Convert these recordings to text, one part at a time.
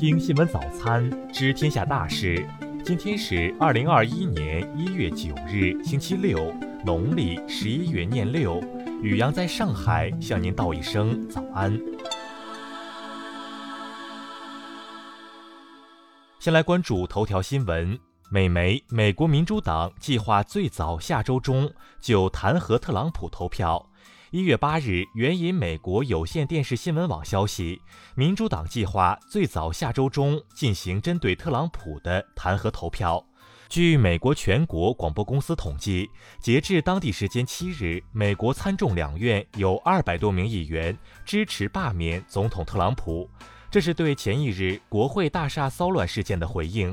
听新闻早餐，知天下大事。今天是二零二一年一月九日，星期六，农历十一月廿六。雨阳在上海向您道一声早安。先来关注头条新闻。美媒美国民主党计划最早下周中就弹劾特朗普投票。一月八日，援引美国有线电视新闻网消息，民主党计划最早下周中进行针对特朗普的弹劾投票。据美国全国广播公司统计，截至当地时间七日，美国参众两院有二百多名议员支持罢免总统特朗普。这是对前一日国会大厦骚乱事件的回应。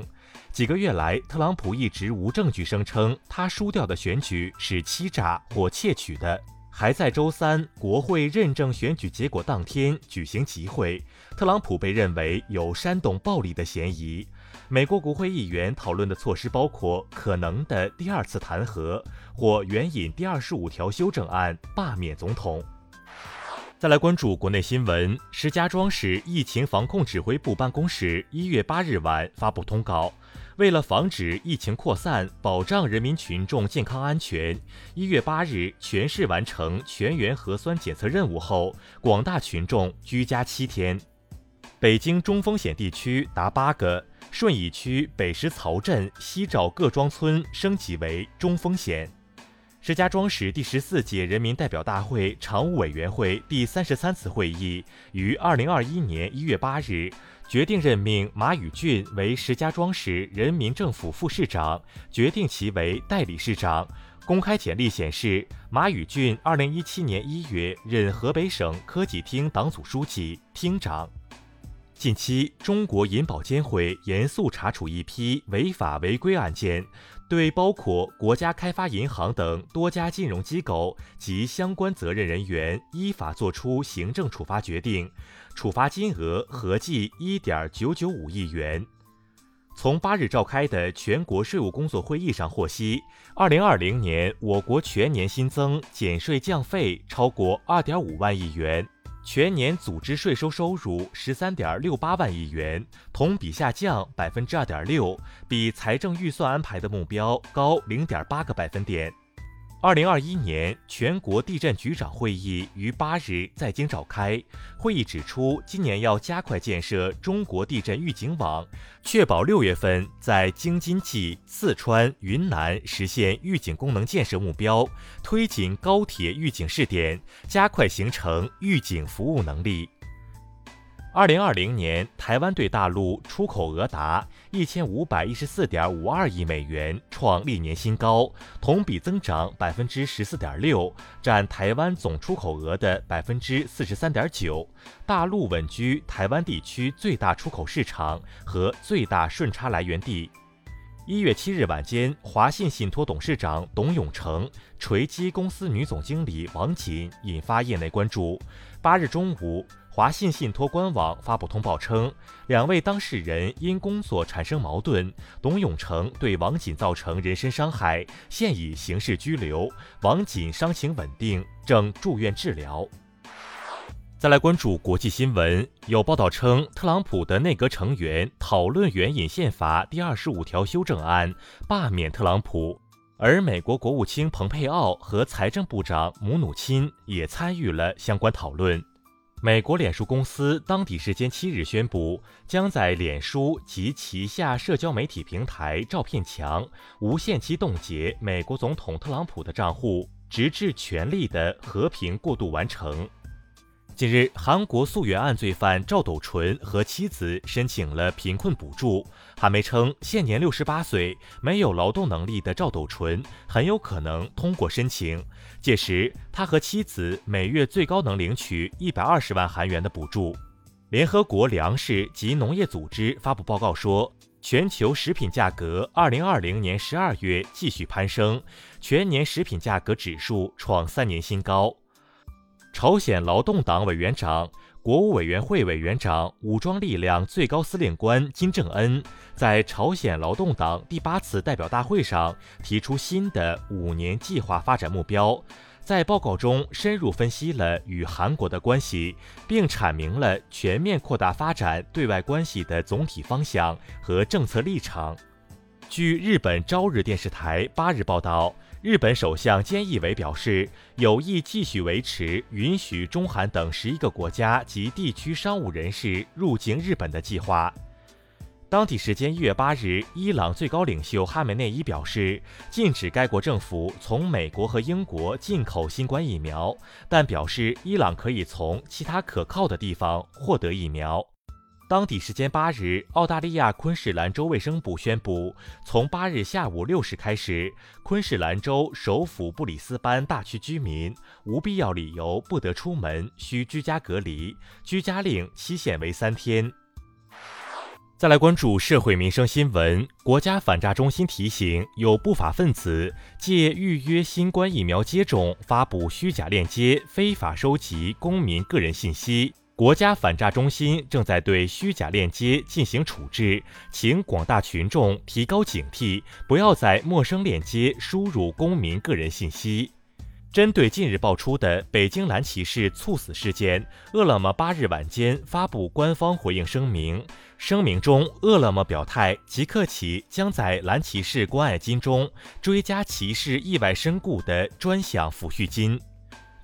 几个月来，特朗普一直无证据声称他输掉的选举是欺诈或窃取的。还在周三国会认证选举结果当天举行集会，特朗普被认为有煽动暴力的嫌疑。美国国会议员讨论的措施包括可能的第二次弹劾或援引第二十五条修正案罢免总统。再来关注国内新闻，石家庄市疫情防控指挥部办公室一月八日晚发布通告。为了防止疫情扩散，保障人民群众健康安全，一月八日全市完成全员核酸检测任务后，广大群众居家七天。北京中风险地区达八个，顺义区北石槽镇、西赵各庄村升级为中风险。石家庄市第十四届人民代表大会常务委员会第三十三次会议于二零二一年一月八日。决定任命马宇俊为石家庄市人民政府副市长，决定其为代理市长。公开简历显示，马宇俊二零一七年一月任河北省科技厅党组书记、厅长。近期，中国银保监会严肃查处一批违法违规案件，对包括国家开发银行等多家金融机构及相关责任人员依法作出行政处罚决定，处罚金额合计一点九九五亿元。从八日召开的全国税务工作会议上获悉，二零二零年我国全年新增减税降费超过二点五万亿元。全年组织税收收入十三点六八万亿元，同比下降百分之二点六，比财政预算安排的目标高零点八个百分点。二零二一年全国地震局长会议于八日在京召开。会议指出，今年要加快建设中国地震预警网，确保六月份在京津冀、四川、云南实现预警功能建设目标，推进高铁预警试点，加快形成预警服务能力。二零二零年，台湾对大陆出口额达一千五百一十四点五二亿美元，创历年新高，同比增长百分之十四点六，占台湾总出口额的百分之四十三点九。大陆稳居台湾地区最大出口市场和最大顺差来源地。一月七日晚间，华信信托董事长董永成锤击公司女总经理王锦，引发业内关注。八日中午。华信信托官网发布通报称，两位当事人因工作产生矛盾，董永成对王锦造成人身伤害，现已刑事拘留。王锦伤情稳定，正住院治疗。再来关注国际新闻，有报道称，特朗普的内阁成员讨论援引宪法第二十五条修正案，罢免特朗普，而美国国务卿蓬佩奥和财政部长姆努钦也参与了相关讨论。美国脸书公司当地时间七日宣布，将在脸书及旗下社交媒体平台照片墙无限期冻结美国总统特朗普的账户，直至权力的和平过渡完成。近日，韩国溯源案罪犯赵斗淳和妻子申请了贫困补助。韩媒称，现年六十八岁、没有劳动能力的赵斗淳很有可能通过申请，届时他和妻子每月最高能领取一百二十万韩元的补助。联合国粮食及农业组织发布报告说，全球食品价格二零二零年十二月继续攀升，全年食品价格指数创三年新高。朝鲜劳动党委员长、国务委员会委员长、武装力量最高司令官金正恩在朝鲜劳动党第八次代表大会上提出新的五年计划发展目标，在报告中深入分析了与韩国的关系，并阐明了全面扩大发展对外关系的总体方向和政策立场。据日本朝日电视台八日报道，日本首相菅义伟表示，有意继续维持允许中韩等十一个国家及地区商务人士入境日本的计划。当地时间一月八日，伊朗最高领袖哈梅内伊表示，禁止该国政府从美国和英国进口新冠疫苗，但表示伊朗可以从其他可靠的地方获得疫苗。当地时间八日，澳大利亚昆士兰州卫生部宣布，从八日下午六时开始，昆士兰州首府布里斯班大区居民无必要理由不得出门，需居家隔离，居家令期限为三天。再来关注社会民生新闻。国家反诈中心提醒，有不法分子借预约新冠疫苗接种，发布虚假链接，非法收集公民个人信息。国家反诈中心正在对虚假链接进行处置，请广大群众提高警惕，不要在陌生链接输入公民个人信息。针对近日爆出的北京蓝骑士猝死事件，饿了么八日晚间发布官方回应声明。声明中，饿了么表态，即刻起将在蓝骑士关爱金中追加骑士意外身故的专享抚恤金。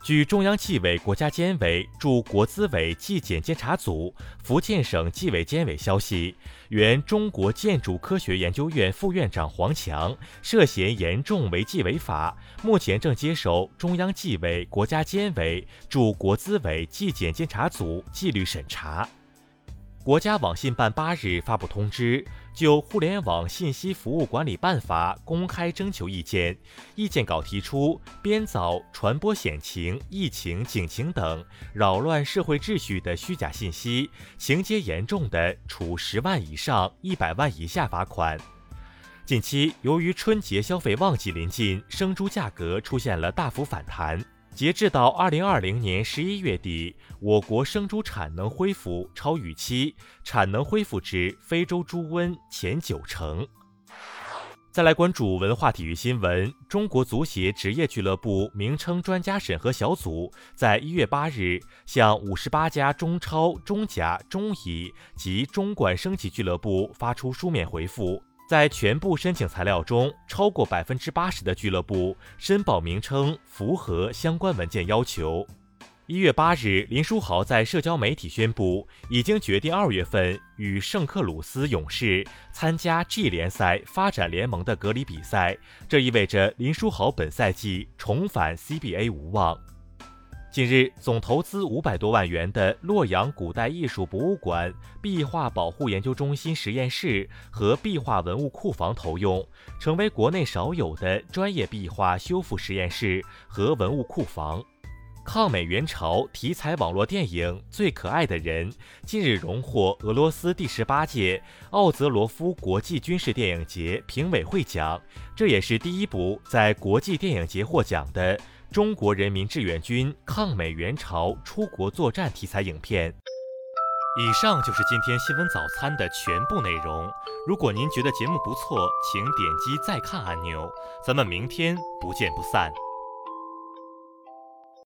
据中央纪委国家监委驻国资委纪检监察组、福建省纪委监委消息，原中国建筑科学研究院副院长黄强涉嫌严重违纪违法，目前正接受中央纪委国家监委驻国资委纪检监察组纪律审查。国家网信办八日发布通知，就《互联网信息服务管理办法》公开征求意见。意见稿提出，编造、传播险情、疫情、警情等扰乱社会秩序的虚假信息，情节严重的，处十万以上一百万以下罚款。近期，由于春节消费旺季临近，生猪价格出现了大幅反弹。截至到二零二零年十一月底，我国生猪产能恢复超预期，产能恢复至非洲猪瘟前九成。再来关注文化体育新闻，中国足协职业俱乐部名称专家审核小组在一月八日向五十八家中超、中甲、中乙及中冠升级俱乐部发出书面回复。在全部申请材料中，超过百分之八十的俱乐部申报名称符合相关文件要求。一月八日，林书豪在社交媒体宣布，已经决定二月份与圣克鲁斯勇士参加 G 联赛发展联盟的隔离比赛，这意味着林书豪本赛季重返 CBA 无望。近日，总投资五百多万元的洛阳古代艺术博物馆壁画保护研究中心实验室和壁画文物库房投用，成为国内少有的专业壁画修复实验室和文物库房。抗美援朝题材网络电影《最可爱的人》近日荣获俄罗斯第十八届奥泽罗夫国际军事电影节评委会奖，这也是第一部在国际电影节获奖的。中国人民志愿军抗美援朝出国作战题材影片。以上就是今天新闻早餐的全部内容。如果您觉得节目不错，请点击再看按钮。咱们明天不见不散。